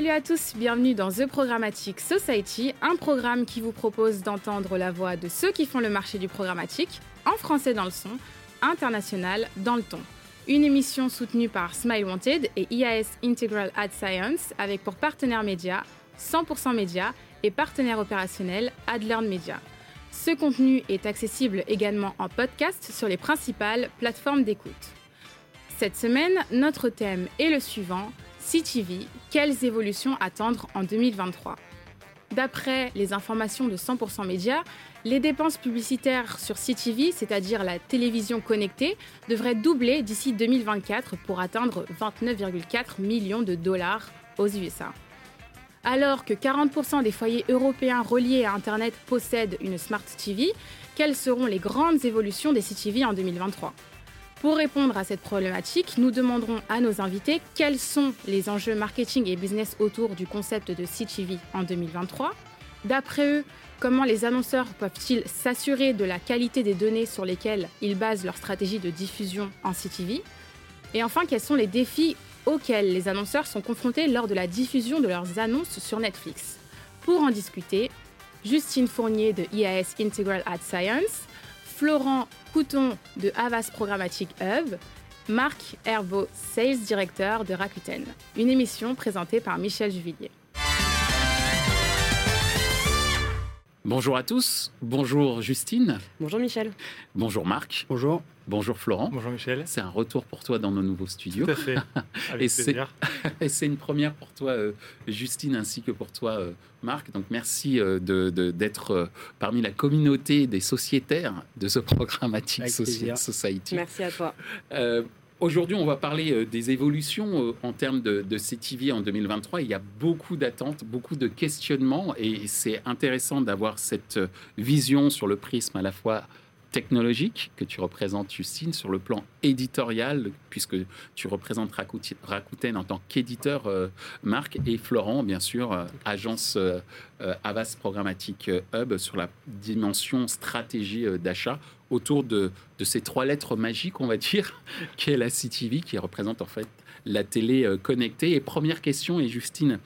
Salut à tous, bienvenue dans The Programmatic Society, un programme qui vous propose d'entendre la voix de ceux qui font le marché du programmatique, en français dans le son, international dans le ton. Une émission soutenue par Smile Wanted et IAS Integral Ad Science avec pour partenaire média 100% Média et partenaire opérationnel AdLearn Media. Ce contenu est accessible également en podcast sur les principales plateformes d'écoute. Cette semaine, notre thème est le suivant CTV, quelles évolutions attendre en 2023 D'après les informations de 100% Média, les dépenses publicitaires sur CTV, c'est-à-dire la télévision connectée, devraient doubler d'ici 2024 pour atteindre 29,4 millions de dollars aux USA. Alors que 40% des foyers européens reliés à Internet possèdent une Smart TV, quelles seront les grandes évolutions des CTV en 2023 Pour répondre à cette problématique, nous demanderons à nos invités quels sont les enjeux marketing et business autour du concept de CTV en 2023. D'après eux, comment les annonceurs peuvent-ils s'assurer de la qualité des données sur lesquelles ils basent leur stratégie de diffusion en CTV Et enfin, quels sont les défis auxquels les annonceurs sont confrontés lors de la diffusion de leurs annonces sur Netflix? Pour en discuter, Justine Fournier de IAS Integral Ad Science, Florent Couton de Havas Programmatic Hub, Marc Herbeau, Sales Director de Rakuten. Une émission présentée par Michel Juvillier. Bonjour à tous, bonjour Justine. Bonjour Michel. Bonjour Marc. Bonjour. Bonjour Florent. Bonjour Michel. C'est un retour pour toi dans nos nouveaux studios. Tout à fait. Avec plaisir. Et c'est une première pour toi, euh, Justine, ainsi que pour toi, euh, Marc. Donc merci euh, d'être parmi la communauté des sociétaires de ce programmatique Society. Merci à toi. Aujourd'hui, on va parler euh, des évolutions euh, en termes de, CTV en 2023. Il y a beaucoup d'attentes, beaucoup de questionnements et c'est intéressant d'avoir cette euh, vision sur le prisme à la fois technologique que tu représentes, Justine, sur le plan éditorial, puisque tu représentes Rakuten en tant qu'éditeur, euh, Marc, et Florent, bien sûr, euh, agence euh, Avas Programmatic Hub, sur la dimension stratégie d'achat autour de, de, ces trois lettres magiques, on va dire, qu'est la CTV, qui représente en fait la télé connectée. Et première question, et Justine,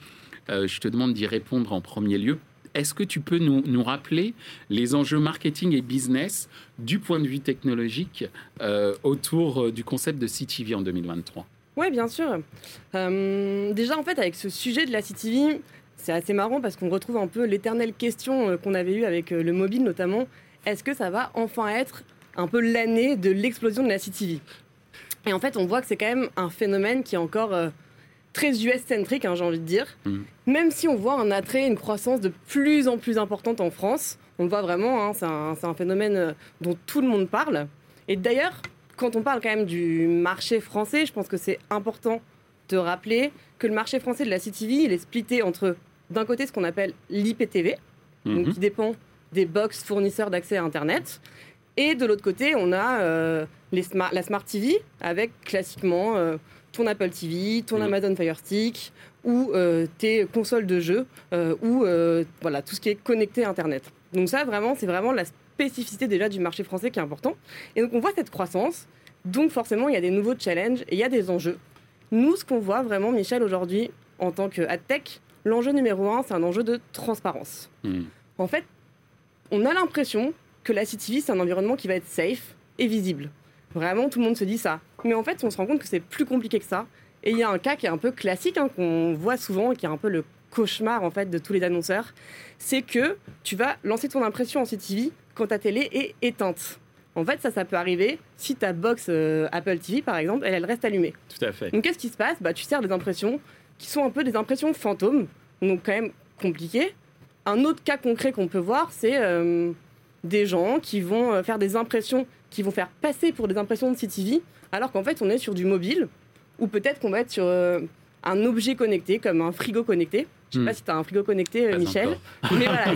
je te demande d'y répondre en premier lieu. Est-ce que tu peux nous, rappeler les enjeux marketing et business du point de vue technologique euh, autour euh, du concept de CTV en 2023 Oui, bien sûr. Euh, déjà, en fait, avec ce sujet de la CTV, c'est assez marrant parce qu'on retrouve un peu l'éternelle question qu'on avait eue avec le mobile notamment. Est-ce que ça va enfin être un peu l'année de l'explosion de la CTV Et en fait, on voit que c'est quand même un phénomène qui est encore très US-centrique, hein, j'ai envie de dire. Mm. Même si on voit un attrait, une croissance de plus en plus importante en France, on le voit vraiment, hein, c'est un, phénomène euh, dont tout le monde parle. Et d'ailleurs, quand on parle quand même du marché français, je pense que c'est important de rappeler que le marché français de la CTV, il est splitté entre, d'un côté, ce qu'on appelle l'IPTV, mm-hmm. qui dépend des box fournisseurs d'accès à Internet, et de l'autre côté, on a euh, les la Smart TV, avec classiquement euh, ton Apple TV, ton mm. Amazon Fire Stick ou euh, tes consoles de jeux euh, ou euh, voilà tout ce qui est connecté à Internet. Donc ça vraiment c'est vraiment la spécificité déjà du marché français qui est important. Et donc on voit cette croissance. Donc forcément il y a des nouveaux challenges et il y a des enjeux. Nous ce qu'on voit vraiment Michel aujourd'hui en tant que tech, l'enjeu numéro un c'est un enjeu de transparence. Mm. En fait on a l'impression que la CTV c'est un environnement qui va être safe et visible. Vraiment, tout le monde se dit ça. Mais en fait, on se rend compte que c'est plus compliqué que ça. Et il y a un cas qui est un peu classique, hein, qu'on voit souvent, qui est un peu le cauchemar en fait de tous les annonceurs, c'est que tu vas lancer ton impression en CTV quand ta télé est éteinte. En fait, ça, ça peut arriver si ta box euh, Apple TV, par exemple, elle, elle reste allumée. Tout à fait. Donc, qu'est-ce qui se passe? Bah, Tu sers des impressions qui sont un peu des impressions fantômes, donc quand même compliquées. Un autre cas concret qu'on peut voir, c'est euh, des gens qui vont euh, faire des impressions qui vont faire passer pour des impressions de CTV, alors qu'en fait on est sur du mobile, ou peut-être qu'on va être sur euh, un objet connecté, comme un frigo connecté. Je ne sais hmm. pas si tu as un frigo connecté, Michel, mais voilà,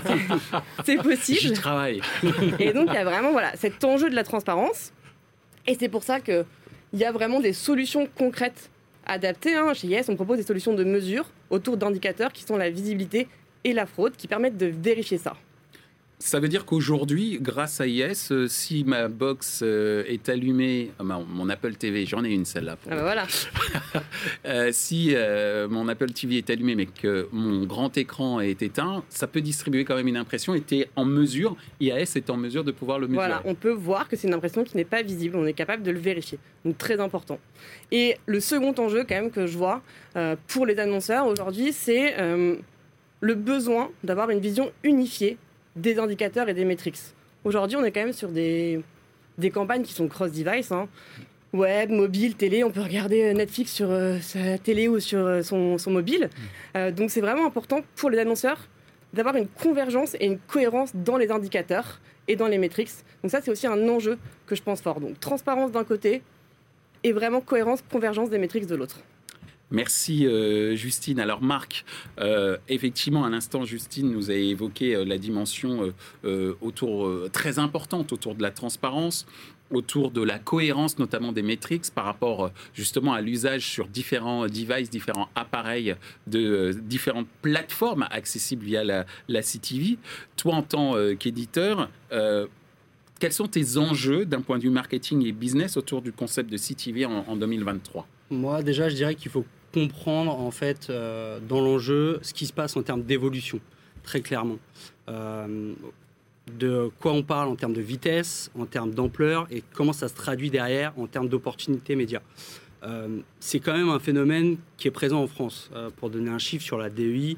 c'est possible. J'y travaille. Et donc il y a vraiment voilà, cet enjeu de la transparence, et c'est pour ça qu'il y a vraiment des solutions concrètes adaptées. Hein. Chez Yes, on propose des solutions de mesure autour d'indicateurs qui sont la visibilité et la fraude, qui permettent de vérifier ça. Ça veut dire qu'aujourd'hui, grâce à IS, euh, si ma box euh, est allumée, ah, mon Apple TV, j'en ai une celle-là. Ah bah voilà. Euh, si mon Apple TV est allumé mais que mon grand écran est éteint, ça peut distribuer quand même une impression et tu en mesure, IAS est en mesure de pouvoir le mesurer. Voilà, on peut voir que c'est une impression qui n'est pas visible, on est capable de le vérifier. Donc très important. Et le second enjeu quand même que je vois pour les annonceurs aujourd'hui, c'est le besoin d'avoir une vision unifiée des indicateurs et des métriques. Aujourd'hui, on est quand même sur des, des campagnes qui sont cross-device. Hein. Web, mobile, télé, on peut regarder euh, Netflix sur euh, sa télé ou sur euh, son, son, mobile. Mm. donc c'est vraiment important pour les annonceurs d'avoir une convergence et une cohérence dans les indicateurs et dans les métriques. Donc ça, c'est aussi un enjeu que je pense fort. Donc transparence d'un côté et vraiment cohérence, convergence des métriques de l'autre. Merci euh, Justine. Alors Marc, euh, effectivement, à l'instant, Justine nous a évoqué euh, la dimension autour très importante autour de la transparence, autour de la cohérence notamment des métriques par rapport justement à l'usage sur différents devices, différents appareils de différentes plateformes accessibles via la, la CTV. Toi, en tant qu'éditeur, quels sont tes enjeux d'un point de vue marketing et business autour du concept de CTV en, en 2023 Moi, déjà, je dirais qu'il faut comprendre en fait euh, dans l'enjeu ce qui se passe en termes d'évolution, très clairement. Euh, de quoi on parle en termes de vitesse, en termes d'ampleur et comment ça se traduit derrière en termes d'opportunités médias. Euh, c'est quand même un phénomène qui est présent en France. pour donner un chiffre sur la DEI,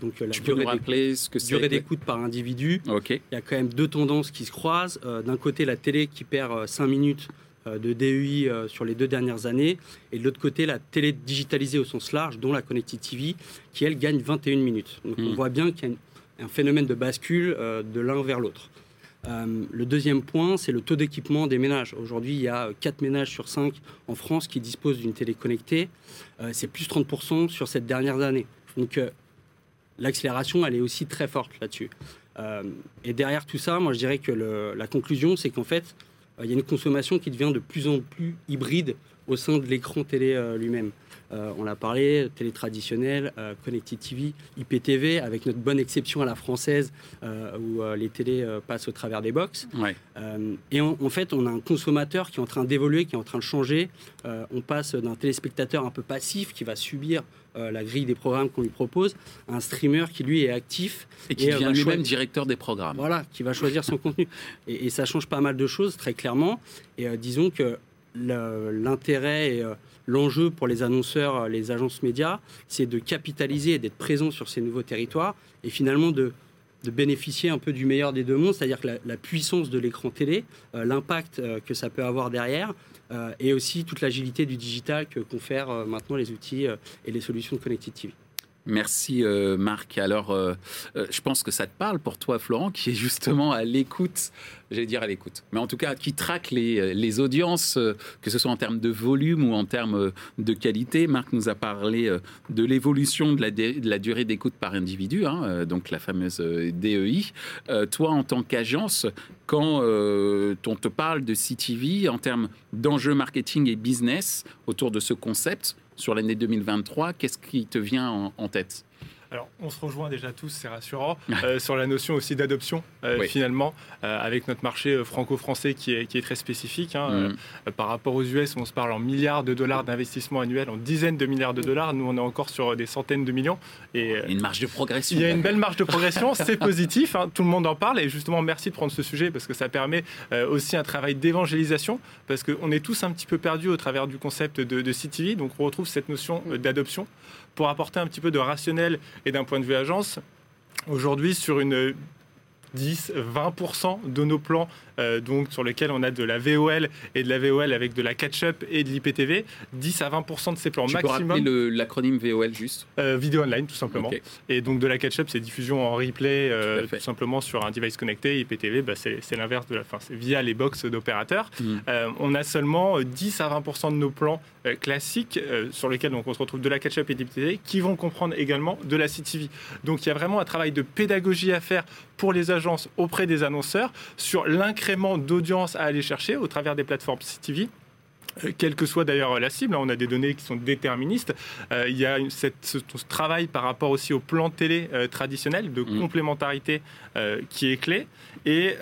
donc la durée d'écoute par individu, il y a quand même deux tendances qui se croisent. D'un côté, la télé qui perd 5 minutes de DEI euh, sur les deux dernières années, et de l'autre côté, la télé digitalisée au sens large, dont la Connected TV, qui, elle, gagne 21 minutes. Donc on hmm. voit bien qu'il y a un phénomène de bascule euh, de l'un vers l'autre. le deuxième point, c'est le taux d'équipement des ménages. Aujourd'hui, il y a 4 ménages sur 5 en France qui disposent d'une télé connectée. c'est plus 30% sur cette dernière année. Donc l'accélération, elle est aussi très forte là-dessus. et derrière tout ça, moi, je dirais que la conclusion, c'est qu'en fait, euh, il y a une consommation qui devient de plus en plus hybride au sein de l'écran télé euh, lui-même. Euh, on l'a parlé, télé traditionnelle, Connected TV, IPTV, avec notre bonne exception à la française où les télés passent au travers des box. et en, fait, on a un consommateur qui est en train d'évoluer, qui est en train de changer. on passe d'un téléspectateur un peu passif qui va subir la grille des programmes qu'on lui propose, un streamer qui lui est actif. Et qui devient lui-même directeur des programmes. Voilà, qui va choisir son contenu. Et, ça change pas mal de choses, très clairement. Et disons que l'intérêt et euh, l'enjeu pour les annonceurs, euh, les agences médias, c'est de capitaliser et d'être présent sur ces nouveaux territoires et finalement de, bénéficier un peu du meilleur des deux mondes, c'est-à-dire que la, puissance de l'écran télé, euh, l'impact que ça peut avoir derrière, et aussi toute l'agilité du digital que confèrent maintenant les outils et les solutions de Connected TV. Merci euh, Marc. Alors, euh, euh, je pense que ça te parle pour toi, Florent, qui est justement à l'écoute, j'allais dire à l'écoute, mais en tout cas qui traque les, audiences, que ce soit en termes de volume ou en termes de qualité. Marc nous a parlé de l'évolution de la, de la, durée d'écoute par individu, hein, donc la fameuse DEI. toi, en tant qu'agence, quand on te parle de CTV en termes d'enjeux marketing et business autour de ce concept, sur l'année 2023, qu'est-ce qui te vient en, tête? Alors, on se rejoint déjà tous, c'est rassurant, euh, sur la notion aussi d'adoption, euh, finalement, euh, avec notre marché franco-français qui est, qui est, très spécifique. Hein, mm. par rapport aux US, on se parle en milliards de dollars d'investissement annuel, en dizaines de milliards de dollars. Nous, on est encore sur des centaines de millions. Et, une marge de progression. Il y a une belle marge de progression, c'est positif, hein, tout le monde en parle. Et justement, merci de prendre ce sujet parce que ça permet aussi un travail d'évangélisation, parce qu'on est tous un petit peu perdus au travers du concept de, de CTV. Donc, on retrouve cette notion d'adoption pour apporter un petit peu de rationnel et d'un point de vue agence, aujourd'hui sur une 10-20% de nos plans euh, donc sur lesquels on a de la VOL et de la VOL avec de la catch-up et de l'IPTV. 10 à 20% de ces plans tu maximum. Peux l'acronyme VOL juste? Euh, Vidéo online tout simplement. Et donc de la catch-up, c'est diffusion en replay euh, tout, simplement sur un device connecté. IPTV, bah, c'est l'inverse de la fin, c'est via les box d'opérateurs. Hmm. on a seulement 10 à 20% de nos plans classiques sur lesquels donc, on se retrouve de la catch-up et de l'IPTV qui vont comprendre également de la CTV. Donc il y a vraiment un travail de pédagogie à faire pour les agences auprès des annonceurs sur l'incrément d'audience à aller chercher au travers des plateformes CTV euh, quelle que soit d'ailleurs la cible, hein, on a des données qui sont déterministes, euh, il y a cette, ce, travail par rapport aussi au plan télé euh, traditionnel de mmh. complémentarité qui est clé. Et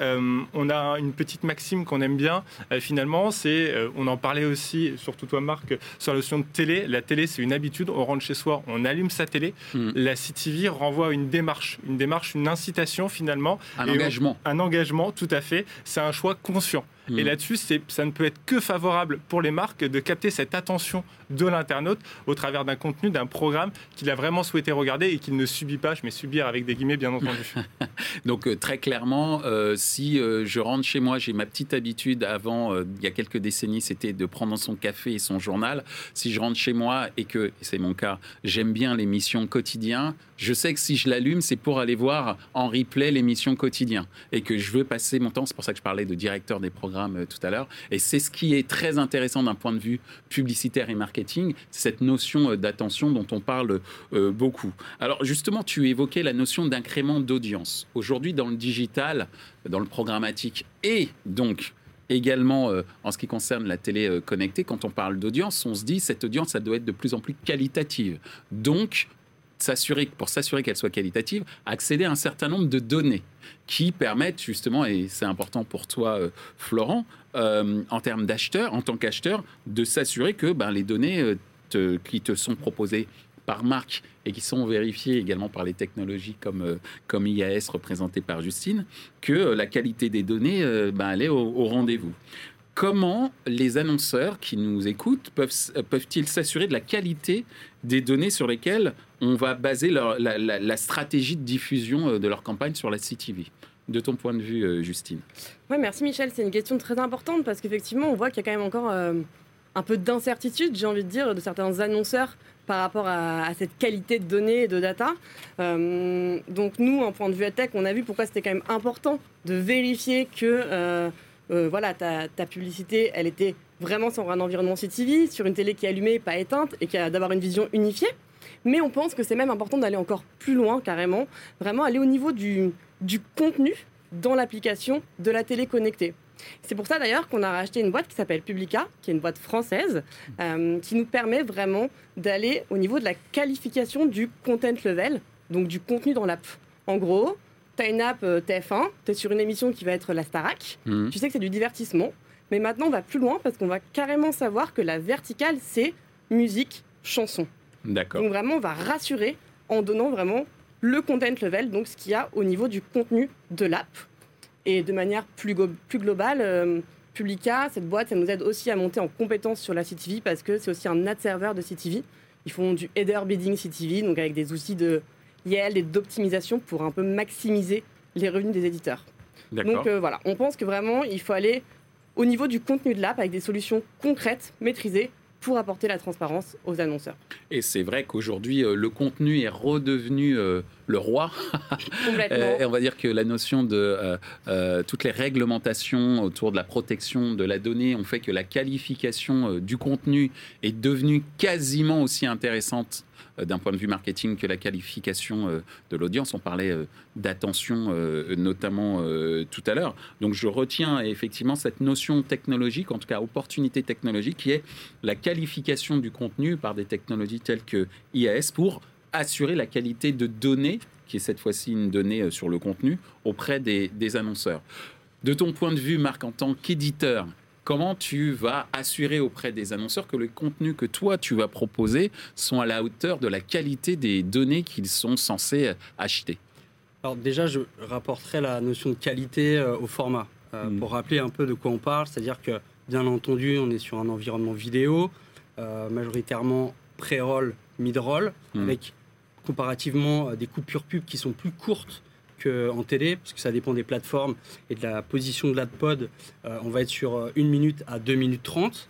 on a une petite maxime qu'on aime bien, finalement, c'est, on en parlait aussi, surtout toi Marc, sur la notion de télé. La télé, c'est une habitude, on rentre chez soi, on allume sa télé. Mmh. La CTV renvoie une démarche, une démarche, une incitation finalement. Un engagement. un engagement, tout à fait. C'est un choix conscient. Et mm. là-dessus, ça ne peut être que favorable pour les marques de capter cette attention de l'internaute au travers d'un contenu, d'un programme qu'il a vraiment souhaité regarder et qu'il ne subit pas, je mets subir avec des guillemets bien entendu. Donc euh, très clairement, euh, si euh, je rentre chez moi, j'ai ma petite habitude avant, il y a quelques décennies, c'était de prendre son café et son journal. Si je rentre chez moi et que, c'est mon cas, j'aime bien l'émission quotidien, je sais que si je l'allume, c'est pour aller voir en replay l'émission quotidien et que je veux passer mon temps. C'est pour ça que je parlais de directeur des programmes euh, tout à l'heure. Et c'est ce qui est très intéressant d'un point de vue publicitaire et marketing, cette notion euh, d'attention dont on parle euh, beaucoup. Alors justement, tu évoquais la notion d'incrément d'audience. Aujourd'hui, dans le digital, dans le programmatique et donc également en ce qui concerne la télé connectée, quand on parle d'audience, on se dit cette audience, ça doit être de plus en plus qualitative. Donc, s'assurer, pour s'assurer qu'elle soit qualitative, accéder à un certain nombre de données qui permettent justement, et c'est important pour toi, euh, Florent, euh, en termes d'acheteur, en tant qu'acheteur, de s'assurer que ben, les données euh, qui te sont proposées par marque et qui sont vérifiées également par les technologies comme, comme IAS représentées par Justine, que la qualité des données, ben, elle est au, au rendez-vous. Comment les annonceurs qui nous écoutent peuvent, peuvent-ils s'assurer de la qualité des données sur lesquelles on va baser la, stratégie de diffusion euh, de leur campagne sur la CTV de ton point de vue, euh, Justine Oui, merci Michel. C'est une question très importante parce qu'effectivement, on voit qu'il y a quand même encore euh, un peu d'incertitude, j'ai envie de dire, de certains annonceurs par rapport à, cette qualité de données et de data. donc nous, en point de vue tech, on a vu pourquoi c'était quand même important de vérifier que voilà, ta, publicité, elle était vraiment sur un environnement CTV, sur une télé qui est allumée, pas éteinte, et qui a d'avoir une vision unifiée. Mais on pense que c'est même important d'aller encore plus loin, carrément, vraiment aller au niveau du, du contenu dans l'application de la télé connectée. C'est pour ça d'ailleurs qu'on a racheté une boîte qui s'appelle Publica, qui est une boîte française, euh, qui nous permet vraiment d'aller au niveau de la qualification du content level, donc du contenu dans l'app. En gros, tu as une app euh, TF1, tu es sur une émission qui va être la Starac, mmh. tu sais que c'est du divertissement, mais maintenant on va plus loin parce qu'on va carrément savoir que la verticale, c'est musique, chanson. D'accord. Donc vraiment, on va rassurer en donnant vraiment le content level, donc ce qu'il y a au niveau du contenu de l'app. Et de manière plus, plus globale, euh, Publica, cette boîte, ça nous aide aussi à monter en compétence sur la CTV parce que c'est aussi un ad serveur de CTV. Ils font du header bidding CTV, donc avec des outils de YL et d'optimisation pour un peu maximiser les revenus des éditeurs. Donc euh, voilà, on pense que vraiment, il faut aller au niveau du contenu de l'app avec des solutions concrètes, maîtrisées pour apporter la transparence aux annonceurs. Et c'est vrai qu'aujourd'hui, euh, le contenu est redevenu euh, le roi. Complètement. et on va dire que la notion de euh, toutes les réglementations autour de la protection de la donnée ont fait que la qualification du contenu est devenue quasiment aussi intéressante d'un point de vue marketing que la qualification euh, de l'audience. On parlait euh, d'attention notamment tout à l'heure. Donc je retiens effectivement cette notion technologique, en tout cas opportunité technologique, qui est la qualification du contenu par des technologies telles que IAS pour assurer la qualité de données, qui est cette fois-ci une donnée sur le contenu, auprès des annonceurs. De ton point de vue, Marc, en tant qu'éditeur, comment tu vas assurer auprès des annonceurs que les contenus que toi tu vas proposer sont à la hauteur de la qualité des données qu'ils sont censés acheter Alors déjà, je rapporterai la notion de qualité euh, au format euh, mm. pour rappeler un peu de quoi on parle, c'est-à-dire que bien entendu, on est sur un environnement vidéo, euh, majoritairement pré-roll, mid-roll, mm. avec comparativement des coupures pub qui sont plus courtes en télé, parce que ça dépend des plateformes et de la position de l'adpod. Euh, on va être sur 1 euh, minute à 2 minutes 30.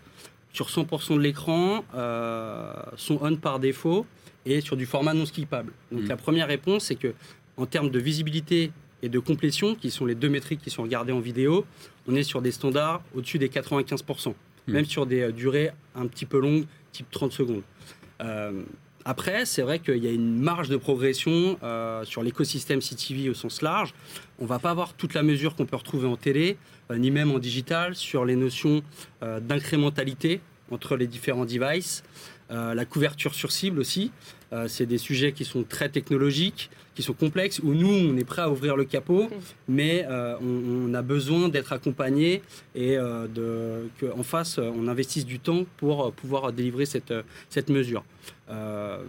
Sur 100% de l'écran, euh, sont on par défaut et sur du format non skippable. Donc mmh. la première réponse, c'est que en termes de visibilité et de complétion, qui sont les deux métriques qui sont regardées en vidéo, on est sur des standards au-dessus des 95%, mmh. même sur des durées un petit peu longues, type 30 secondes. Après, c'est vrai qu'il y a une marge de progression euh, sur l'écosystème CTV au sens large. On ne va pas avoir toute la mesure qu'on peut retrouver en télé, euh, ni même en digital, sur les notions euh, d'incrémentalité entre les différents devices, euh, la couverture sur cible aussi. Euh, c'est des sujets qui sont très technologiques, qui sont complexes, où nous, on est prêt à ouvrir le capot, mais euh, on, a besoin d'être accompagné et qu'en face, on investisse du temps pour pouvoir délivrer cette, cette mesure.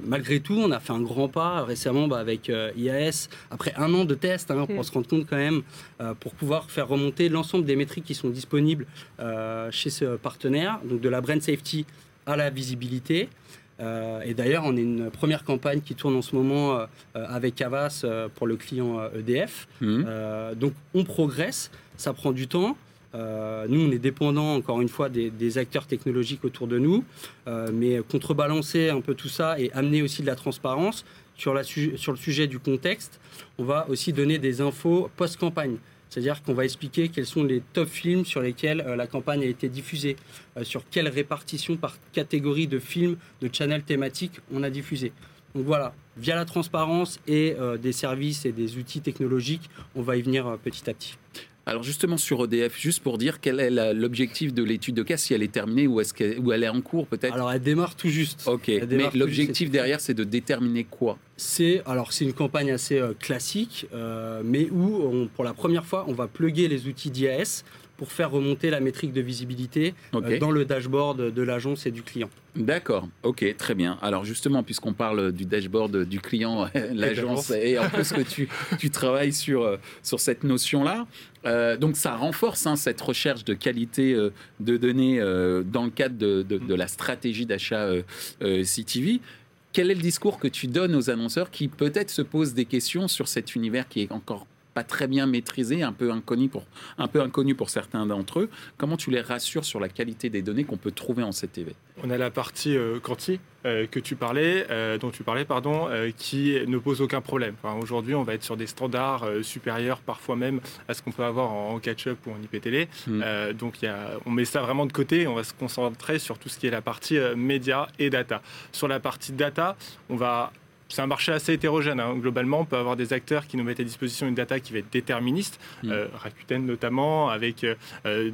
malgré tout, on a fait un grand pas récemment bah, avec IAS, après un an de tests, hein, pour se rendre compte quand même, pour pouvoir faire remonter l'ensemble des métriques qui sont disponibles chez ce partenaire, donc de la brand safety à la visibilité. Euh, et d'ailleurs, on a une première campagne qui tourne en ce moment euh, avec Avas euh, pour le client EDF. E mmh. donc, on progresse, ça prend du temps. nous, on est dépendant, encore une fois, des, acteurs technologiques autour de nous. mais contrebalancer un peu tout ça et amener aussi de la transparence sur, la, sur le sujet du contexte, on va aussi donner des infos post-campagne. C'est-à-dire qu'on va expliquer quels sont les top films sur lesquels euh, la campagne a été diffusée, euh, sur quelle répartition par catégorie de films, de channels thématiques on a diffusé. Donc voilà, via la transparence et euh, des services et des outils technologiques, on va y venir petit à petit. Alors justement sur EDF, juste pour dire quel est l'objectif de l'étude de cas, si elle est terminée ou est-ce qu'elle elle est en cours peut-être? Alors elle démarre tout juste. Ok, mais l'objectif derrière c'est de déterminer quoi? C'est alors c'est une campagne assez euh, classique, euh, mais où pour la première fois on va plugger les outils d'IAS pour faire remonter la métrique de visibilité euh, dans le dashboard de l'agence et du client. D'accord, ok, très bien. Alors justement, puisqu'on parle du dashboard du client, l'agence, et en plus que tu, tu travailles sur, euh, sur cette notion-là, euh, donc ça renforce hein, cette recherche de qualité de données dans le cadre de, de, de la stratégie d'achat CTV. Quel est le discours que tu donnes aux annonceurs qui peut-être se posent des questions sur cet univers qui est encore pas très bien maîtrisé, un peu inconnu pour, un peu inconnu pour certains d'entre eux. Comment tu les rassures sur la qualité des données qu'on peut trouver en CTV On a la partie euh, quanti euh, que tu parlais, euh, dont tu parlais, pardon, qui ne pose aucun problème. Aujourd'hui, on va être sur des standards supérieurs, parfois même à ce qu'on peut avoir en, catch-up ou en IPTV. Hmm. donc, y a, on met ça vraiment de côté. Et on va se concentrer sur tout ce qui est la partie média et data. Sur la partie data, on va c'est un marché assez hétérogène. Hein. Globalement, on peut avoir des acteurs qui nous mettent à disposition une data qui va être déterministe, mm. euh, Rakuten notamment, avec euh, euh,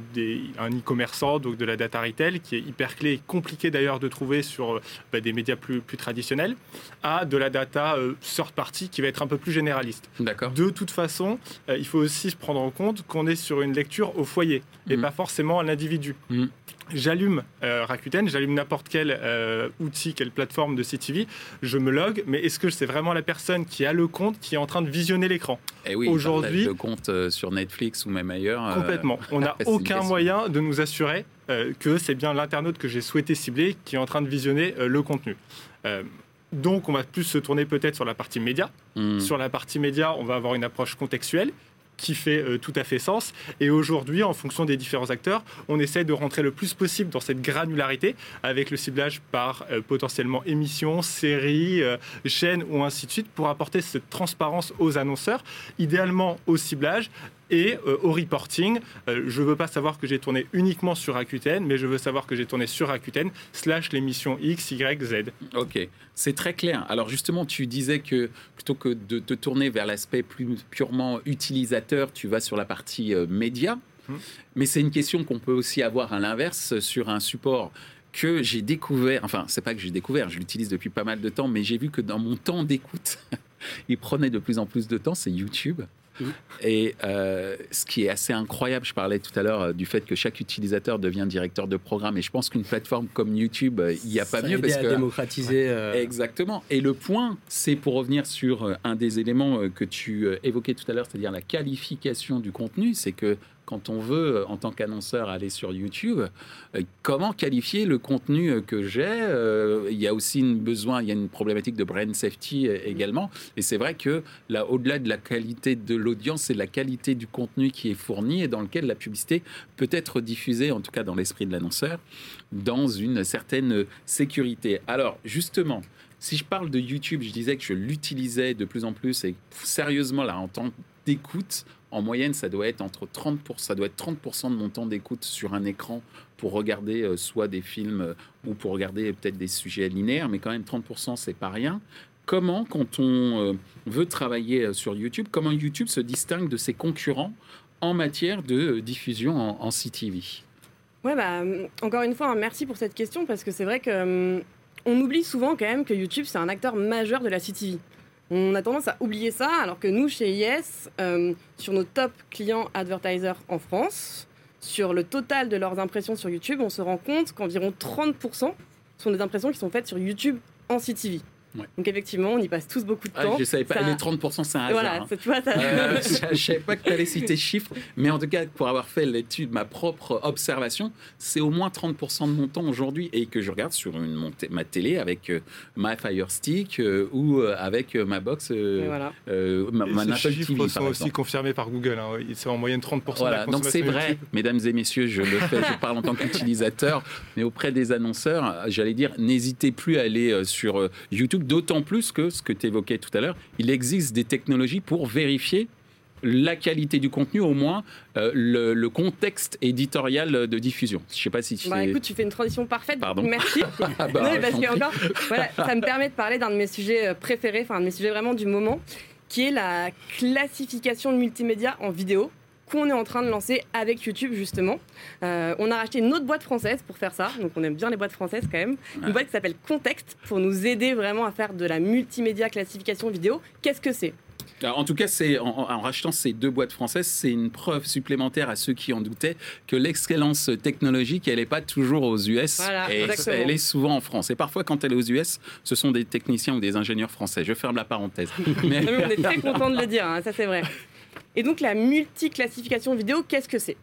un e-commerçant, donc de la data retail, qui est hyper clé et compliqué d'ailleurs de trouver sur bah, des médias plus, plus traditionnels, à de la data third party qui va être un peu plus généraliste. D'accord. De toute façon, il faut aussi se prendre en compte qu'on est sur une lecture au foyer et mm. pas forcément à l'individu. Mm j'allume euh, Rakuten, j'allume n'importe quel euh, outil, quelle plateforme de CTV, je me log, mais est-ce que c'est vraiment la personne qui a le compte qui est en train de visionner l'écran? Eh oui, aujourd'hui, le compte euh, sur Netflix ou même ailleurs. Complètement. On n'a aucun moyen de nous assurer que c'est bien l'internaute que j'ai souhaité cibler qui est en train de visionner le contenu. donc, on va plus se tourner peut-être sur la partie média. Hmm. Sur la partie média, on va avoir une approche contextuelle qui fait euh, tout à fait sens. Et aujourd'hui, en fonction des différents acteurs, on essaie de rentrer le plus possible dans cette granularité avec le ciblage par euh, potentiellement émissions, séries, euh, chaînes ou ainsi de suite pour apporter cette transparence aux annonceurs, idéalement au ciblage et euh, au reporting. Euh, je ne veux pas savoir que j'ai tourné uniquement sur Rakuten, mais je veux savoir que j'ai tourné sur Rakuten slash l'émission X, Y, Z. Ok, c'est très clair. Alors justement, tu disais que plutôt que de te tourner vers l'aspect plus purement utilisateur, tu vas sur la partie euh, média. Hum. Mais c'est une question qu'on peut aussi avoir à l'inverse sur un support que j'ai découvert, enfin c'est pas que j'ai découvert, je l'utilise depuis pas mal de temps, mais j'ai vu que dans mon temps d'écoute, il prenait de plus en plus de temps, c'est YouTube. Et euh, ce qui est assez incroyable, je parlais tout à l'heure euh, du fait que chaque utilisateur devient directeur de programme. Et je pense qu'une plateforme comme YouTube, euh, il n'y a pas mieux. parce à que, démocratiser. Exactement. Et le point, c'est pour revenir sur un des éléments que tu évoquais tout à l'heure, c'est-à-dire la qualification du contenu, c'est que quand on veut, en tant qu'annonceur, aller sur YouTube, euh, comment qualifier le contenu euh, que j'ai euh, Il y a aussi une besoin, il y a une problématique de brand safety également. Et c'est vrai que là, au-delà de la qualité de l'audience, c'est la qualité du contenu qui est fourni et dans lequel la publicité peut être diffusée, en tout cas dans l'esprit de l'annonceur, dans une certaine sécurité. Alors, justement, si je parle de YouTube, je disais que je l'utilisais de plus en plus et sérieusement, là, en tant d'écoute, en moyenne, ça doit être entre 30 ça doit être 30 de mon temps d'écoute sur un écran pour regarder euh, soit des films euh, ou pour regarder peut-être des sujets linéaires, mais quand même 30 c'est pas rien. Comment, quand on euh, veut travailler sur YouTube, comment YouTube se distingue de ses concurrents en matière de diffusion en, CTV Ouais, bah, encore une fois, hein, merci pour cette question parce que c'est vrai que on oublie souvent quand même que YouTube c'est un acteur majeur de la CTV. On a tendance à oublier ça, alors que nous, chez IS, euh, sur nos top clients advertisers en France, sur le total de leurs impressions sur YouTube, on se rend compte qu'environ 30% sont des impressions qui sont faites sur YouTube en CTV. Donc effectivement, on y passe tous beaucoup de ah, temps. je savais pas, les 30% c'est un hasard. Voilà, hein. tu vois, ça... euh, je savais pas que tu allais citer chiffres, mais en tout cas, pour avoir fait l'étude, ma propre observation, c'est au moins 30% de mon temps aujourd'hui et que je regarde sur une, ma télé avec euh, ma Fire Stick euh, ou euh, avec euh, ma box, euh, voilà. ma, ma ces Apple chiffres TV. sont aussi confirmés par Google. Hein. C'est en moyenne 30% Voilà, de la donc c'est vrai, YouTube. mesdames et messieurs, je le fais, je parle en tant qu'utilisateur, mais auprès des annonceurs, j'allais dire, n'hésitez plus à aller euh, sur euh, D'autant plus que ce que tu évoquais tout à l'heure, il existe des technologies pour vérifier la qualité du contenu, au moins euh, le, le contexte éditorial de diffusion. Je sais pas si Bah, c'est- écoute, tu fais une transition parfaite. Pardon. Merci. Ah bah, Non, mais je parce t'en que prie. encore, voilà, ça me permet de parler d'un de mes sujets euh, préférés, enfin un de mes sujets vraiment du moment, qui est la classification de multimédia en vidéo qu'on est en train de lancer avec YouTube justement. Euh, on a racheté une autre boîte française pour faire ça, donc on aime bien les boîtes françaises quand même. Une Ouais. boîte qui s'appelle Context pour nous aider vraiment à faire de la multimédia classification vidéo. Qu'est-ce que c'est? Alors, en tout cas, c'est en, en rachetant ces deux boîtes françaises, c'est une preuve supplémentaire à ceux qui en doutaient que l'excellence technologique, elle n'est pas toujours aux US, Voilà, et exactement. elle est souvent en France. Et parfois, quand elle est aux US, ce sont des techniciens ou des ingénieurs français. Je ferme la parenthèse. Mais- Non, mais on est très content de le dire, hein, ça c'est vrai. Et donc la multiclassification vidéo, qu'est-ce que c'est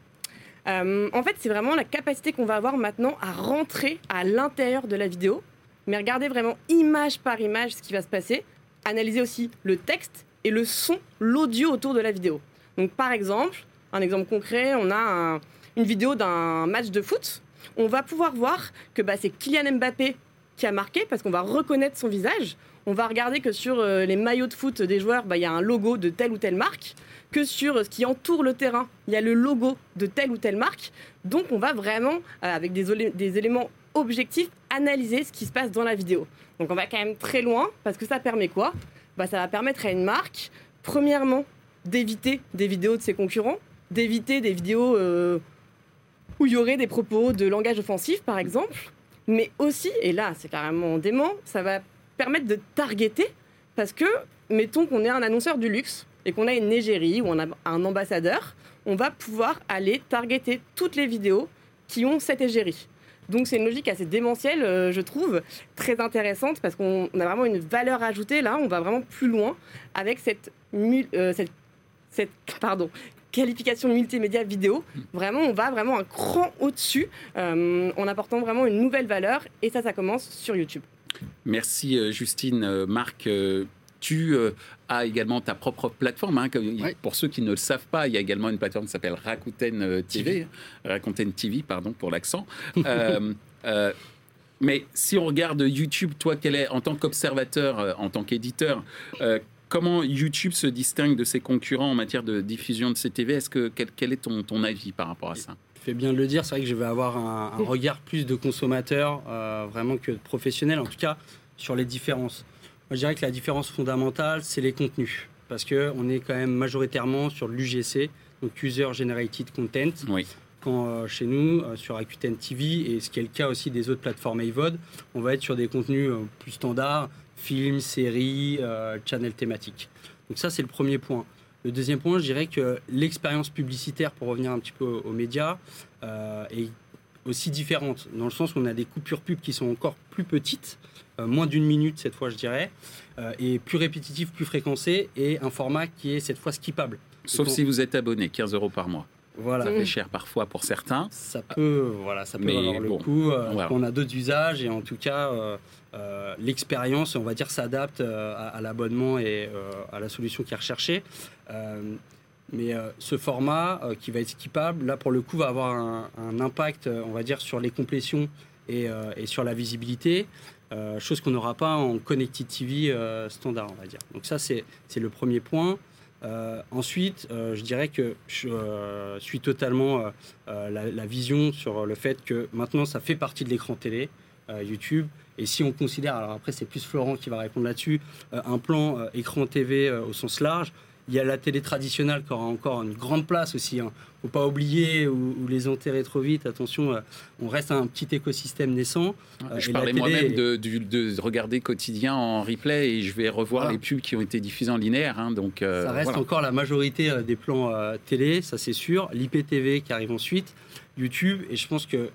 Euh, En fait, c'est vraiment la capacité qu'on va avoir maintenant à rentrer à l'intérieur de la vidéo, mais regarder vraiment image par image ce qui va se passer, analyser aussi le texte et le son, l'audio autour de la vidéo. Donc par exemple, un exemple concret, on a un- une vidéo d'un match de foot. On va pouvoir voir que bah, c'est Kylian Mbappé qui a marqué parce qu'on va reconnaître son visage. On va regarder que sur euh, les maillots de foot des joueurs, bah, il y a un logo de telle ou telle marque. Que sur ce qui entoure le terrain, il y a le logo de telle ou telle marque. Donc on va vraiment, euh, avec des éléments objectifs, analyser ce qui se passe dans la vidéo. Donc on va quand même très loin parce que ça permet quoi? Bah, Ça va permettre à une marque, premièrement, d'éviter des vidéos de ses concurrents, d'éviter des vidéos euh, où il y aurait des propos de langage offensif, par exemple, mais aussi, et là c'est carrément dément, ça va permettre de targeter, parce que, mettons qu'on est un annonceur du luxe et qu'on a une égérie ou on a un ambassadeur, on va pouvoir aller targeter toutes les vidéos qui ont cette égérie. Donc c'est une logique assez démentielle, euh, je trouve, très intéressante parce qu'on on a vraiment une valeur ajoutée là, on va vraiment plus loin avec cette, euh, qualification multimédia vidéo. Vraiment, on va vraiment un cran au-dessus euh, en apportant vraiment une nouvelle valeur et ça, ça commence sur YouTube. Merci Justine. Marc, tu euh, as également ta propre plateforme. hein, Ouais. Pour ceux qui ne le savent pas, il y a également une plateforme qui s'appelle Rakuten euh, TV. Rakuten TV, pardon pour l'accent. Euh, euh, mais si on regarde YouTube, toi, quel est, en tant qu'observateur, en tant qu'éditeur, comment YouTube se distingue de ses concurrents en matière de diffusion de CTV Est-ce que quel, quel est ton, ton avis par rapport à ça? Fais bien de le dire, c'est vrai que je vais avoir un, un regard plus de consommateur, euh, vraiment que de professionnel, en tout cas sur les différences. Moi, je dirais que la différence fondamentale, c'est les contenus. Parce qu'on est quand même majoritairement sur l'UGC, donc User Generated Content. Oui. Quand euh, chez nous, euh, sur Rakuten TV, et ce qui est le cas aussi des autres plateformes AVOD, on va être sur des contenus euh, plus standards, films, séries, channels thématiques. Donc ça, c'est le premier point. Le deuxième point, je dirais que l'expérience publicitaire, pour revenir un petit peu aux, aux médias, est aussi différente, dans le sens où on a des coupures pub qui sont encore plus petites, euh, moins d'une minute cette fois, je dirais, euh, et plus répétitives, plus fréquencées, et un format qui est cette fois skippable. Sauf Donc, si vous êtes abonné, 15 euros par mois. Voilà. Ça fait cher parfois pour certains. Ça peut, voilà, ça peut Mais avoir le bon, coup. euh, voilà. On a d'autres usages et en tout cas, euh, euh, l'expérience, on va dire, s'adapte à, à l'abonnement et à la solution qui est recherchée. Mais euh, ce format euh, qui va être skippable, là pour le coup, va avoir un, impact, euh, on va dire, sur les complétions et, sur la visibilité. chose qu'on n'aura pas en Connected TV standard, on va dire. Donc ça, c'est le premier point. Ensuite, je dirais que je suis totalement la, vision sur le fait que maintenant ça fait partie de l'écran télé, YouTube. Et si on considère, alors après c'est plus Florent qui va répondre là-dessus, un plan écran TV au sens large, Il y a la télé traditionnelle qui aura encore une grande place aussi. Hein. faut pas oublier ou, les enterrer trop vite. Attention, euh, on reste un petit écosystème naissant. Euh, je parlais moi-même de, regarder quotidien en replay et je vais revoir les pubs qui ont été diffusées en linéaire. Hein. donc, euh, ça reste encore la majorité des plans télé, ça c'est sûr. L'IPTV qui arrive ensuite, YouTube. Et je pense que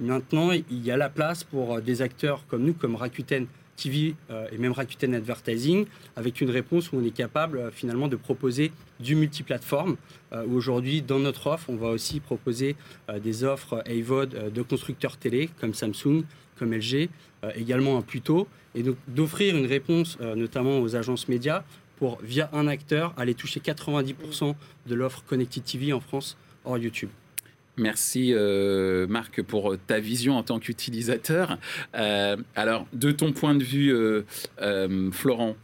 maintenant, il y a la place pour des acteurs comme nous, comme Rakuten TV euh, et même Rakuten Advertising, avec une réponse où on est capable euh, finalement de proposer du multiplateforme. Euh, aujourd'hui, dans notre offre, on va aussi proposer des offres AVOD de constructeurs télé comme Samsung, comme LG, également un Pluto, et donc d'offrir une réponse notamment aux agences médias pour, via un acteur, aller toucher 90% de l'offre Connected TV en France hors YouTube. Merci euh, Marc pour ta vision en tant qu'utilisateur. Euh, alors, de ton point de vue, euh, Florent,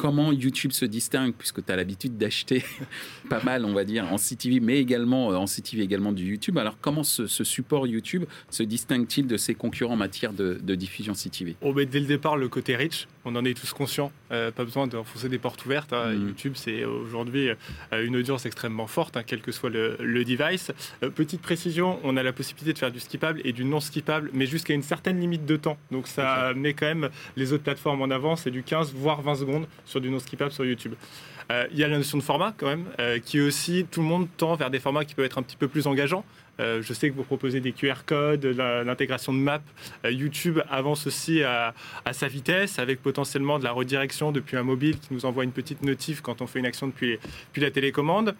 comment YouTube se distingue, puisque tu as l'habitude d'acheter pas mal, on va dire, en CTV, mais également euh, en CTV, également du YouTube. Alors, comment ce, support YouTube se distingue-t-il de ses concurrents en matière de, diffusion CTV? Oh, Dès le départ, le côté rich, on en est tous conscients. Euh, pas besoin d'enfoncer des portes ouvertes. Hein. Mm. YouTube, c'est aujourd'hui euh, une audience extrêmement forte, hein, quel que soit le, device. petite précision, on a la possibilité de faire du skippable et du non skippable, mais jusqu'à une certaine limite de temps. Donc, ça met quand même les autres plateformes en avant. C'est du 15 voire 20 secondes sur du non skippable sur YouTube. Euh, il y a la notion de format quand même, euh, qui aussi, tout le monde tend vers des formats qui peuvent être un petit peu plus engageants. Euh, je sais que vous proposez des QR codes, l'intégration de maps. YouTube avance aussi à, sa vitesse, avec potentiellement de la redirection depuis un mobile qui nous envoie une petite notif quand on fait une action depuis, la télécommande.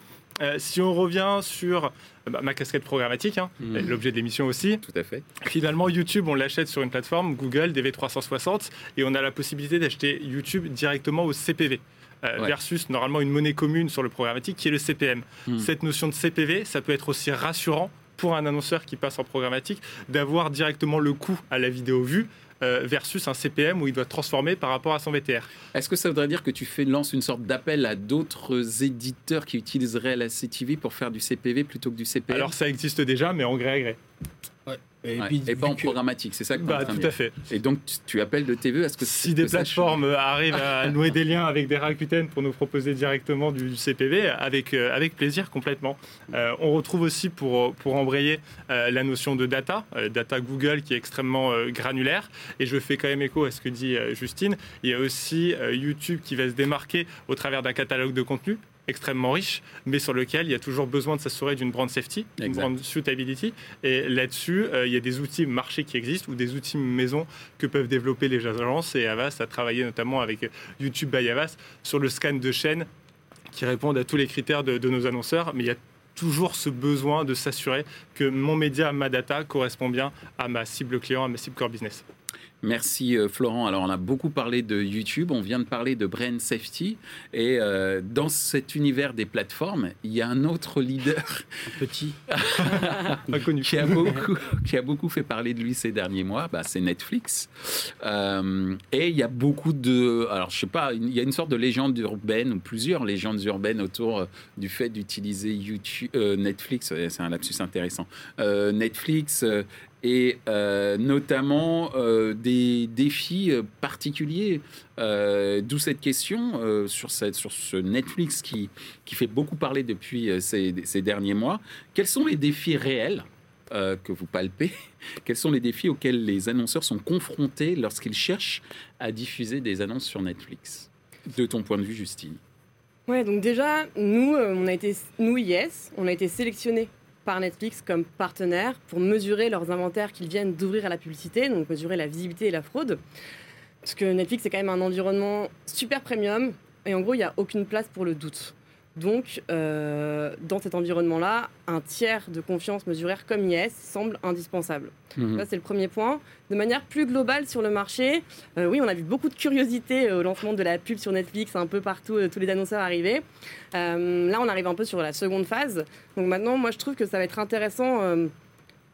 Si on revient sur bah, ma casquette programmatique, hein, mmh. l'objet de l'émission aussi. Tout à fait. Finalement, YouTube, on l'achète sur une plateforme, Google, DV360, et on a la possibilité d'acheter YouTube directement au CPV. Euh, versus normalement une monnaie commune sur le programmatique qui est le CPM. Hmm. Cette notion de CPV, ça peut être aussi rassurant pour un annonceur qui passe en programmatique d'avoir directement le coût à la vidéo vue euh, versus un CPM où il doit transformer par rapport à son VTR. Est-ce que ça voudrait dire que tu fais, lances une sorte d'appel à d'autres éditeurs qui utiliseraient la CTV pour faire du CPV plutôt que du CPM Alors ça existe déjà, mais en gré à gré. Et, puis, pas en programmatique, c'est ça que bah, Tout à fait. Et donc, tu, appelles de TV à ce que Si des plateformes arrivent à nouer des liens avec des Rakuten pour nous proposer directement du CPV, avec, euh, avec plaisir complètement. Euh, on retrouve aussi, pour, pour embrayer, euh, la notion de data, data Google qui est extrêmement granulaire. Et je fais quand même écho à ce que dit Justine. Il y a aussi YouTube qui va se démarquer au travers d'un catalogue de contenu extrêmement riche, mais sur lequel il y a toujours besoin de s'assurer d'une brand safety, d'une brand suitability. Et là-dessus, euh, il y a des outils marché qui existent ou des outils maison que peuvent développer les agences. Et Avast a travaillé notamment avec YouTube by Avast sur le scan de chaînes qui répondent à tous les critères de, de nos annonceurs. Mais il y a toujours ce besoin de s'assurer que mon média, ma data correspond bien à ma cible client, à ma cible core business. Merci euh, Florent. Alors on a beaucoup parlé de YouTube, on vient de parler de Brain Safety et euh, dans cet univers des plateformes, il y a un autre leader petit qui a beaucoup qui a beaucoup fait parler de lui ces derniers mois, bah, c'est Netflix. Euh, et il y a beaucoup de alors je sais pas, il y a une sorte de légende urbaine ou plusieurs légendes urbaines autour du fait d'utiliser YouTube Netflix, c'est un lapsus intéressant. Netflix et euh, notamment euh, des défis euh, particuliers. D'où cette question sur, cette, sur ce Netflix qui, qui fait beaucoup parler depuis ces, derniers mois. Quels sont les défis réels que vous palpez? Quels sont les défis auxquels les annonceurs sont confrontés lorsqu'ils cherchent à diffuser des annonces sur Netflix? De ton point de vue, Justine Ouais, donc déjà, nous, on a été, nous, Yes, on a été sélectionnés par Netflix comme partenaire pour mesurer leurs inventaires qu'ils viennent d'ouvrir à la publicité, donc mesurer la visibilité et la fraude. Parce que Netflix, c'est quand même un environnement super premium, et en gros, il n'y a aucune place pour le doute. Donc, euh, dans cet environnement-là, un tiers de confiance mesuraire comme IS semble indispensable. Mhm. Ça, c'est le premier point. De manière plus globale sur le marché, euh, oui, on a vu beaucoup de curiosité au lancement de la pub sur Netflix, un peu partout, euh, tous les annonceurs arrivaient. là, on arrive un peu sur la seconde phase. Donc maintenant, moi, je trouve que ça va être intéressant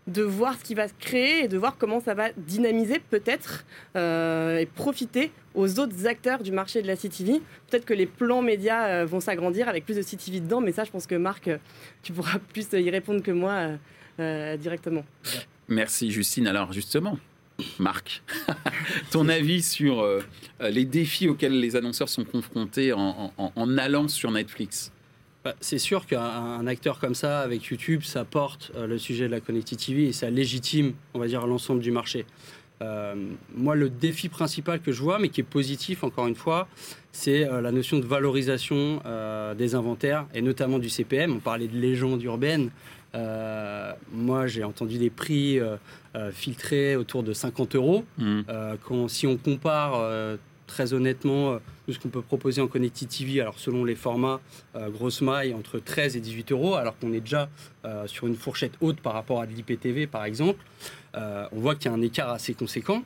de voir ce qui va se créer et de voir comment ça va dynamiser peut-être euh, et profiter aux autres acteurs du marché de la CTV. Peut-être que les plans médias euh, vont s'agrandir avec plus de CTV dedans, mais ça, je pense que Marc, euh, tu pourras plus y répondre que moi directement. Merci Justine. Alors justement, Marc, ton avis sur les défis auxquels les annonceurs sont confrontés en allant sur Netflix? Bah, c'est sûr qu'un acteur comme ça, avec YouTube, ça porte euh, le sujet de la Connected TV et ça légitime, on va dire, l'ensemble du marché. Euh, moi, le défi principal que je vois, mais qui est positif, encore une fois, c'est euh, la notion de valorisation des inventaires et notamment du CPM. On parlait de légende urbaine. moi, j'ai entendu des prix filtrés autour de 50 euros. Mmh. Quand, si on compare très honnêtement euh, de ce qu'on peut proposer en Connected TV, alors selon les formats, euh, grosse maille entre 13 et 18 euros, alors qu'on est déjà euh, sur une fourchette haute par rapport à de l'IPTV par exemple, on voit qu'il y a un écart assez conséquent.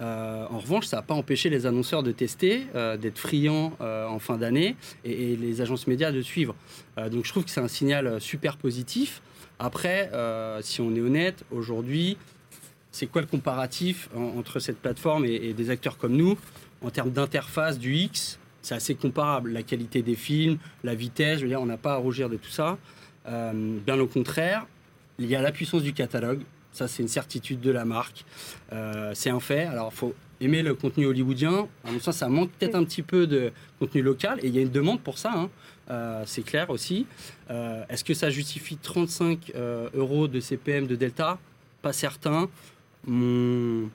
en revanche, ça n'a pas empêché les annonceurs de tester, d'être friands en fin d'année et, les agences médias de suivre. donc je trouve que c'est un signal super positif. Après, si on est honnête, aujourd'hui, c'est quoi le comparatif entre cette plateforme et des acteurs comme nous? En termes d'interface du X, c'est assez comparable. La qualité des films, la vitesse, je veux dire, on n'a pas à rougir de tout ça. Euh, bien au contraire, il y a la puissance du catalogue. Ça, c'est une certitude de la marque. Euh, c'est un fait. Alors, il faut aimer le contenu hollywoodien. En mon sens, ça manque peut-être un petit peu de contenu local. Et il y a une demande pour ça. Hein. Euh, c'est clair aussi. Est-ce que ça justifie 35 euros de CPM de Delta? Pas certain. Mon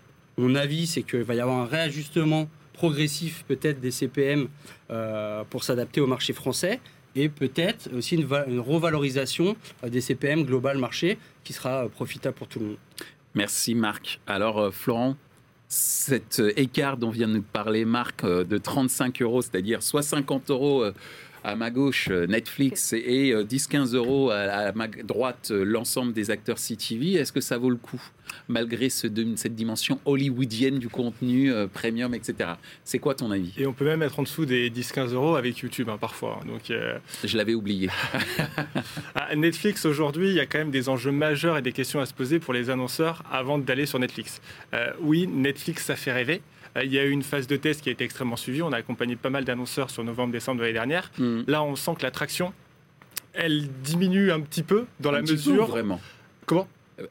avis, c'est qu'il va y avoir un réajustement progressif peut-être des CPM euh, pour s'adapter au marché français et peut-être aussi une, revalorisation euh, des CPM global marché qui sera euh, profitable pour tout le monde. Merci Marc. Alors Florent, cet écart dont vient de nous parler Marc de 35 euros, c'est-à-dire soit 50 euros à ma gauche Netflix et 10-15 euros à, ma droite l'ensemble des acteurs CTV, est-ce que ça vaut le coup malgré cette dimension hollywoodienne du contenu euh, premium, etc. C'est quoi ton avis? Et on peut même être en dessous des 10-15 euros avec YouTube hein, parfois. Hein. Donc, euh, Je l'avais oublié. à Netflix, aujourd'hui, il y a quand même des enjeux majeurs et des questions à se poser pour les annonceurs avant d'aller sur Netflix. Euh, oui, Netflix, ça fait rêver. Il y a eu une phase de test qui a été extrêmement suivie. On a accompagné pas mal d'annonceurs sur novembre-décembre de l'année dernière. Mm. Là, on sent que l'attraction, elle diminue un petit peu dans la mesure. vraiment? Comment?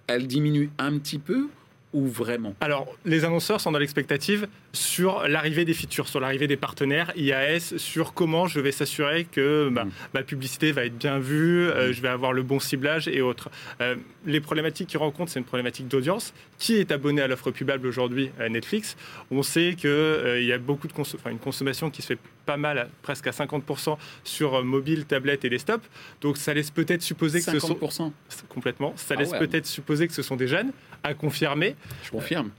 Elle diminue un petit peu ou vraiment? Alors, les annonceurs sont dans l'expectative sur l'arrivée des features, sur l'arrivée des partenaires IAS, sur comment je vais s'assurer que bah, mm. ma publicité va être bien vue, euh, mm. je vais avoir le bon ciblage et autres. Euh, les problématiques qu'ils rencontrent, c'est une problématique d'audience. Qui est abonné à l'offre pubable aujourd'hui à Netflix? On sait qu'il euh, y a beaucoup de une consommation qui se fait pas mal, presque à 50% sur mobile, tablette et desktop. Donc ça laisse peut-être supposer que ce sont complètement. Ça ah laisse peut-être supposer que ce sont des jeunes à confirmer. Je confirme.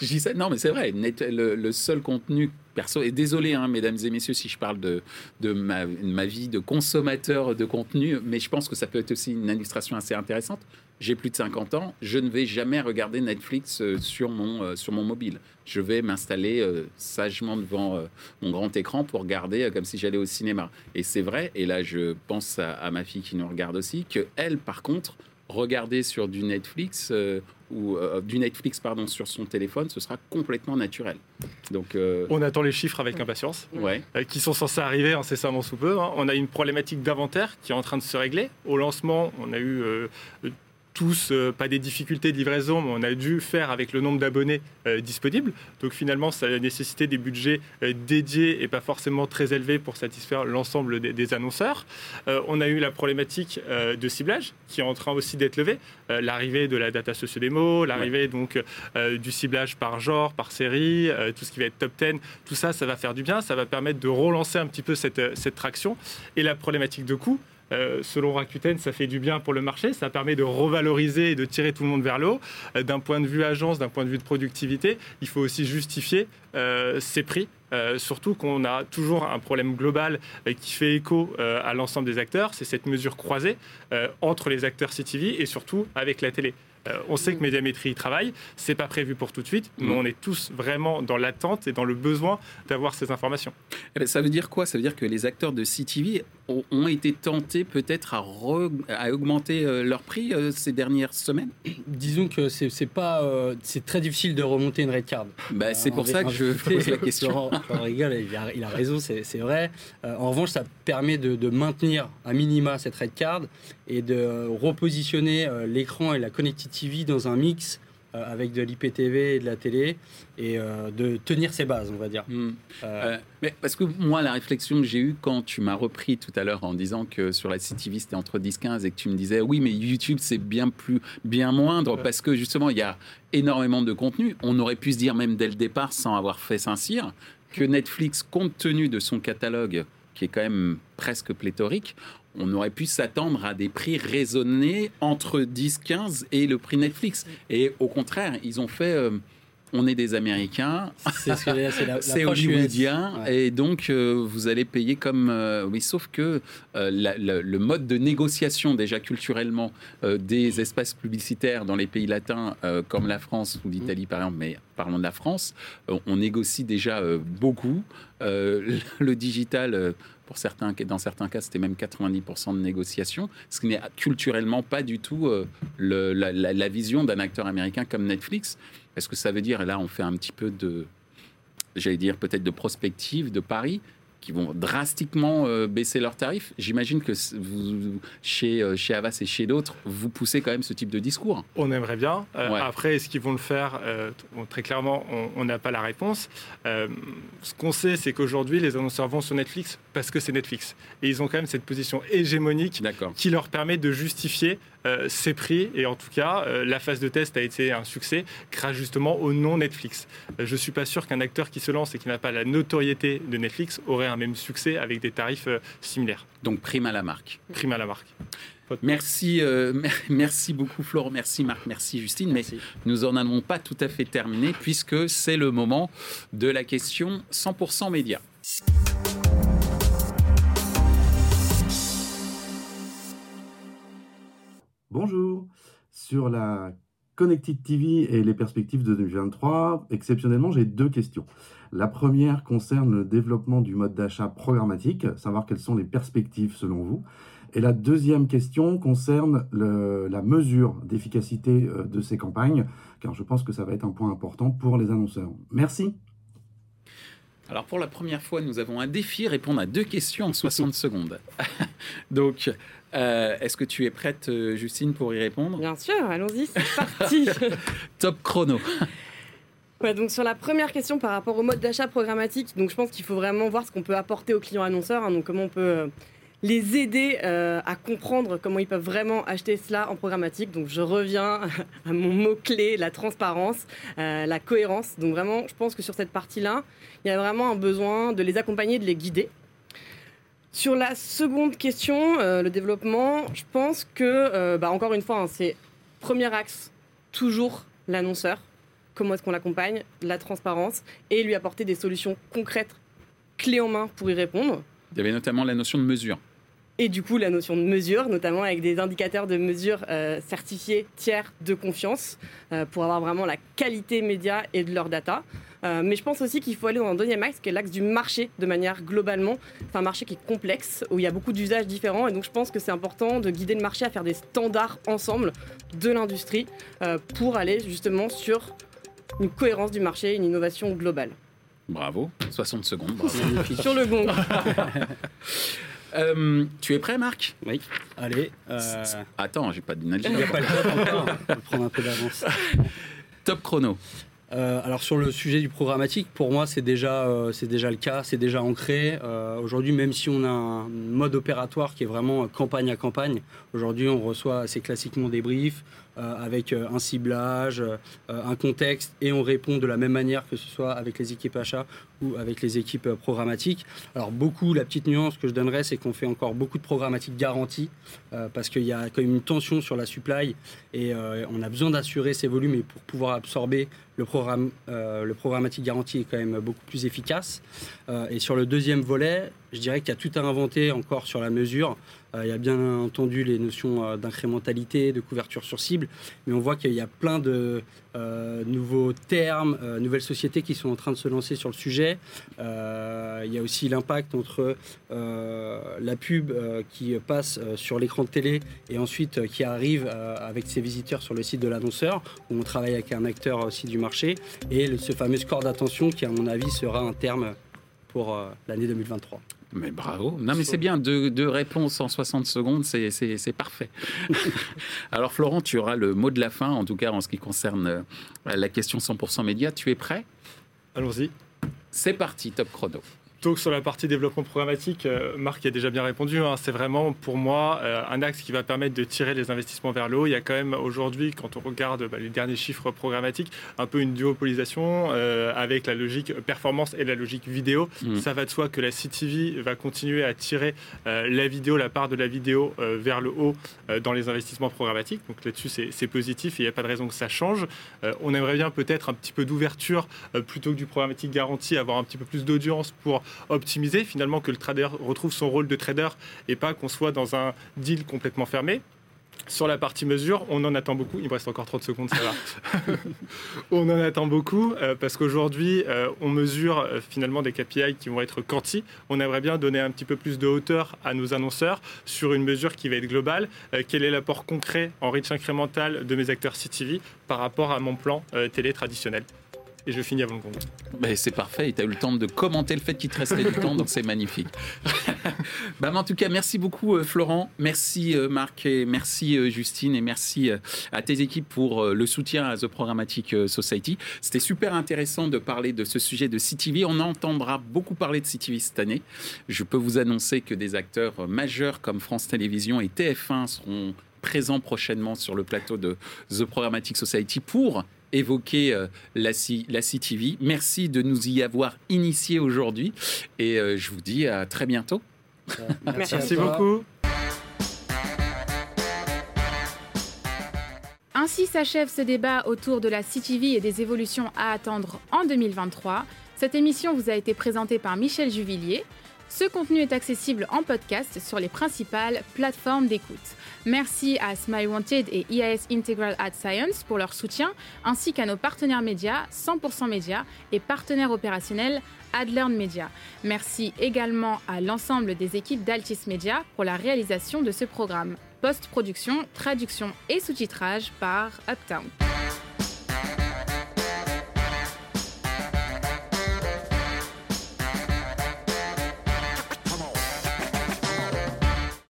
je dis ça, non, mais c'est vrai. le, seul contenu perso, et désolé, hein, mesdames et messieurs, si je parle de, de ma, ma, vie de consommateur de contenu, mais je pense que ça peut être aussi une illustration assez intéressante. J'ai plus de 50 ans, je ne vais jamais regarder Netflix euh, sur mon, euh, sur mon mobile. Je vais m'installer euh, sagement devant mon grand écran pour regarder comme si j'allais au cinéma. Et c'est vrai, et là je pense à, à ma fille qui nous regarde aussi, que elle, par contre, regarder sur du Netflix euh, ou euh, du Netflix pardon sur son téléphone, ce sera complètement naturel. Donc euh, on attend les chiffres avec impatience, ouais. qui sont censés arriver incessamment sous peu. Hein. On a une problématique d'inventaire qui est en train de se régler. Au lancement, on a eu tous, euh, pas des difficultés de livraison, mais on a dû faire avec le nombre d'abonnés euh, disponibles. Donc finalement, ça a nécessité des budgets euh, dédiés et pas forcément très élevés pour satisfaire l'ensemble des, annonceurs. on a eu la problématique de ciblage qui est en train aussi d'être levée. l'arrivée de la data socio-démo, l'arrivée donc du ciblage par genre, par série, tout ce qui va être top 10, tout ça, ça va faire du bien, ça va permettre de relancer un petit peu cette, cette traction. Et la problématique de coût, euh, selon Rakuten, ça fait du bien pour le marché, ça permet de revaloriser et de tirer tout le monde vers le haut. Euh, d'un point de vue agence, d'un point de vue de productivité, il faut aussi justifier euh, ces prix. surtout qu'on a toujours un problème global qui fait écho à l'ensemble des acteurs, c'est cette mesure croisée entre les acteurs CTV et surtout avec la télé. Euh, on sait que Médiamétrie y travaille, c'est pas prévu pour tout de suite, mais on est tous vraiment dans l'attente et dans le besoin d'avoir ces informations. Eh ben, ça veut dire quoi? Ça veut dire que les acteurs de CTV ont, été tentés peut-être à, à, augmenter euh, leur prix euh, ces dernières semaines? Disons que c'est pas, c'est très difficile de remonter une red card. Bah, c'est pour ça que je pose la question. rigole, il a, raison, c'est vrai. en revanche, ça permet de, de, maintenir à minima cette red card et de repositionner l'écran et la connectivité TV dans un mix avec de l'IPTV et de la télé, et de tenir ses bases, on va dire. Hmm. mais parce que moi, la réflexion que j'ai eue quand tu m'as repris tout à l'heure en disant que sur la CTV c'était entre 10-15 et que tu me disais oui, mais YouTube c'est bien plus, bien moindre parce que justement il y a énormément de contenu. On aurait pu se dire même dès le départ, sans avoir fait Saint-Cyr, que Netflix, compte tenu de son catalogue qui est quand même presque pléthorique, on aurait pu s'attendre à des prix raisonnés entre 10, 15 et le prix Netflix. Et au contraire, ils ont fait... Euh, on est des Américains, c'est hollywoodien, et donc euh, vous allez payer comme... Euh, oui, sauf que le mode de négociation déjà culturellement des espaces publicitaires dans les pays latins comme la France ou l'Italie par exemple, mais parlons de la France, on négocie déjà beaucoup. le digital pour certains, dans certains cas, c'était même 90% de négociation, ce qui n'est culturellement pas du tout euh, la, vision d'un acteur américain comme Netflix. Est-ce que ça veut dire, là on fait un petit peu de, j'allais dire peut-être de prospective, de Paris, qui vont drastiquement euh, baisser leurs tarifs. J'imagine que vous, chez, euh, chez Avas et chez d'autres, vous poussez quand même ce type de discours. On aimerait bien. Euh, après, est-ce qu'ils vont le faire Très clairement, on n'a pas la réponse. ce qu'on sait, c'est qu'aujourd'hui, les annonceurs vont sur Netflix parce que c'est Netflix. Et ils ont quand même cette position hégémonique qui leur permet de justifier euh, ces prix. Et en tout cas, euh, la phase de test a été un succès grâce justement au nom Netflix. Euh, je ne suis pas sûr qu'un acteur qui se lance et qui n'a pas la notoriété de Netflix aurait un même succès avec des tarifs similaires. Donc prime à la marque. Prime à la marque. Merci, merci beaucoup Florent, merci Marc, merci Justine. Mais nous n'en avons pas tout à fait terminé puisque c'est le moment de la question 100% média. Bonjour. Sur la Connected TV et les perspectives de 2023, exceptionnellement, j'ai deux questions. La première concerne le développement du mode d'achat programmatique, savoir quelles sont les perspectives selon vous. Et la deuxième question concerne la mesure d'efficacité euh, de ces campagnes, car je pense que ça va être un point important pour les annonceurs. Merci. Alors pour la première fois, nous avons un défi, répondre à deux questions en 60 secondes. Donc, euh, est-ce que tu es prête, euh, Justine, pour y répondre? Bien sûr, allons-y, c'est parti. Top chrono. Ouais, donc sur la première question par rapport au mode d'achat programmatique, donc je pense qu'il faut vraiment voir ce qu'on peut apporter aux clients annonceurs, hein, donc comment on peut euh, les aider à comprendre comment ils peuvent vraiment acheter cela en programmatique. Donc je reviens à mon mot-clé, la transparence, la cohérence. Donc vraiment, je pense que sur cette partie-là, il y a vraiment un besoin de les accompagner, de les guider. Sur la seconde question, euh, le développement, je pense que, euh, bah, encore une fois, hein, c'est premier axe, toujours l'annonceur. Comment est-ce qu'on l'accompagne? La transparence et lui apporter des solutions concrètes, clés en main pour y répondre. Il y avait notamment la notion de mesure. Et du coup, la notion de mesure, notamment avec des indicateurs de mesure euh, certifiés tiers de confiance pour avoir vraiment la qualité média et de leur data. Euh, mais je pense aussi qu'il faut aller dans un deuxième axe, qui est l'axe du marché, de manière globalement. C'est un marché qui est complexe, où il y a beaucoup d'usages différents. Et donc, je pense que c'est important de guider le marché à faire des standards ensemble de l'industrie euh, pour aller justement sur une cohérence du marché, une innovation globale. Bravo, 60 secondes. sur le bon. Euh, tu es prêt, Marc? Oui. Allez. Attends, j'ai pas de Il n'y a pas le encore. On va prendre un peu d'avance. Top chrono. Euh, alors sur le sujet du programmatique, pour moi c'est déjà, euh, c'est déjà le cas, c'est déjà ancré. Euh, aujourd'hui, même si on a un mode opératoire qui est vraiment campagne à campagne, aujourd'hui on reçoit assez classiquement des briefs, euh, avec euh, un ciblage, euh, un contexte, et on répond de la même manière que ce soit avec les équipes achats ou avec les équipes programmatiques. Alors beaucoup, la petite nuance que je donnerais, c'est qu'on fait encore beaucoup de programmatique garantie, parce qu'il y a quand même une tension sur la supply, et on a besoin d'assurer ces volumes, et pour pouvoir absorber le, programme, le programmatique garanti est quand même beaucoup plus efficace. et sur le deuxième volet, je dirais qu'il y a tout à inventer encore sur la mesure. Euh, il y a bien entendu les notions euh, d'incrémentalité, de couverture sur cible, mais on voit qu'il y a plein de euh, nouveaux termes, nouvelles sociétés qui sont en train de se lancer sur le sujet. il y a aussi l'impact entre la pub qui passe sur l'écran de télé et ensuite qui arrive avec ses visiteurs sur le site de l'annonceur, où on travaille avec un acteur aussi du marché, et ce fameux score d'attention qui, à mon avis, sera un terme pour l'année 2023. Mais bravo. Non, mais c'est bien. Deux, réponses en 60 secondes, c'est parfait. Alors, Florent, tu auras le mot de la fin, en tout cas en ce qui concerne la question 100% média. Tu es prêt? Allons-y. C'est parti, top chrono. Donc sur la partie développement programmatique, euh, Marc y a déjà bien répondu. Hein. c'est vraiment pour moi euh, un axe qui va permettre de tirer les investissements vers le haut. Il y a quand même aujourd'hui, quand on regarde bah, les derniers chiffres programmatiques, un peu une duopolisation euh, avec la logique performance et la logique vidéo. Mmh. Ça va de soi que la CTV va continuer à tirer la vidéo, la part de la vidéo vers le haut dans les investissements programmatiques. Donc là-dessus, c'est positif et il n'y a pas de raison que ça change. on aimerait bien peut-être un petit peu d'ouverture plutôt que du programmatique garanti, avoir un petit peu plus d'audience pour optimiser, finalement que le trader retrouve son rôle de trader et pas qu'on soit dans un deal complètement fermé. Sur la partie mesure, on en attend beaucoup. Il me reste encore 30 secondes, ça va. on en attend beaucoup euh, parce qu'aujourd'hui, euh, on mesure euh, finalement des KPI qui vont être quanti. On aimerait bien donner un petit peu plus de hauteur à nos annonceurs sur une mesure qui va être globale. quel est l'apport concret en reach incrémental de mes acteurs CTV par rapport à mon plan télé traditionnel? Et je finis avant le compte. Ben, c'est parfait, tu as eu le temps de commenter le fait qu'il te restait du temps, donc c'est magnifique. bah, en tout cas, merci beaucoup euh, Florent, merci euh, Marc, et merci euh, Justine, et merci à tes équipes pour le soutien à The Programmatic Society. C'était super intéressant de parler de ce sujet de CTV. On entendra beaucoup parler de CTV cette année. Je peux vous annoncer que des acteurs majeurs comme France Télévisions et TF1 seront présents prochainement sur le plateau de The Programmatic Society pour évoquer euh, la, la CTV. Merci de nous y avoir initiés aujourd'hui et euh, je vous dis à très bientôt. Merci, beaucoup. Ainsi s'achève ce débat autour de la CTV et des évolutions à attendre en 2023. Cette émission vous a été présentée par Michel Juvillier. Ce contenu est accessible en podcast sur les principales plateformes d'écoute. Merci à Smile Wanted et IAS Integral Ad Science pour leur soutien, ainsi qu'à nos partenaires médias 100% Média et partenaires opérationnels AdLearn Media. Merci également à l'ensemble des équipes d'Altis Media pour la réalisation de ce programme. Post-production, traduction et sous-titrage par Uptown.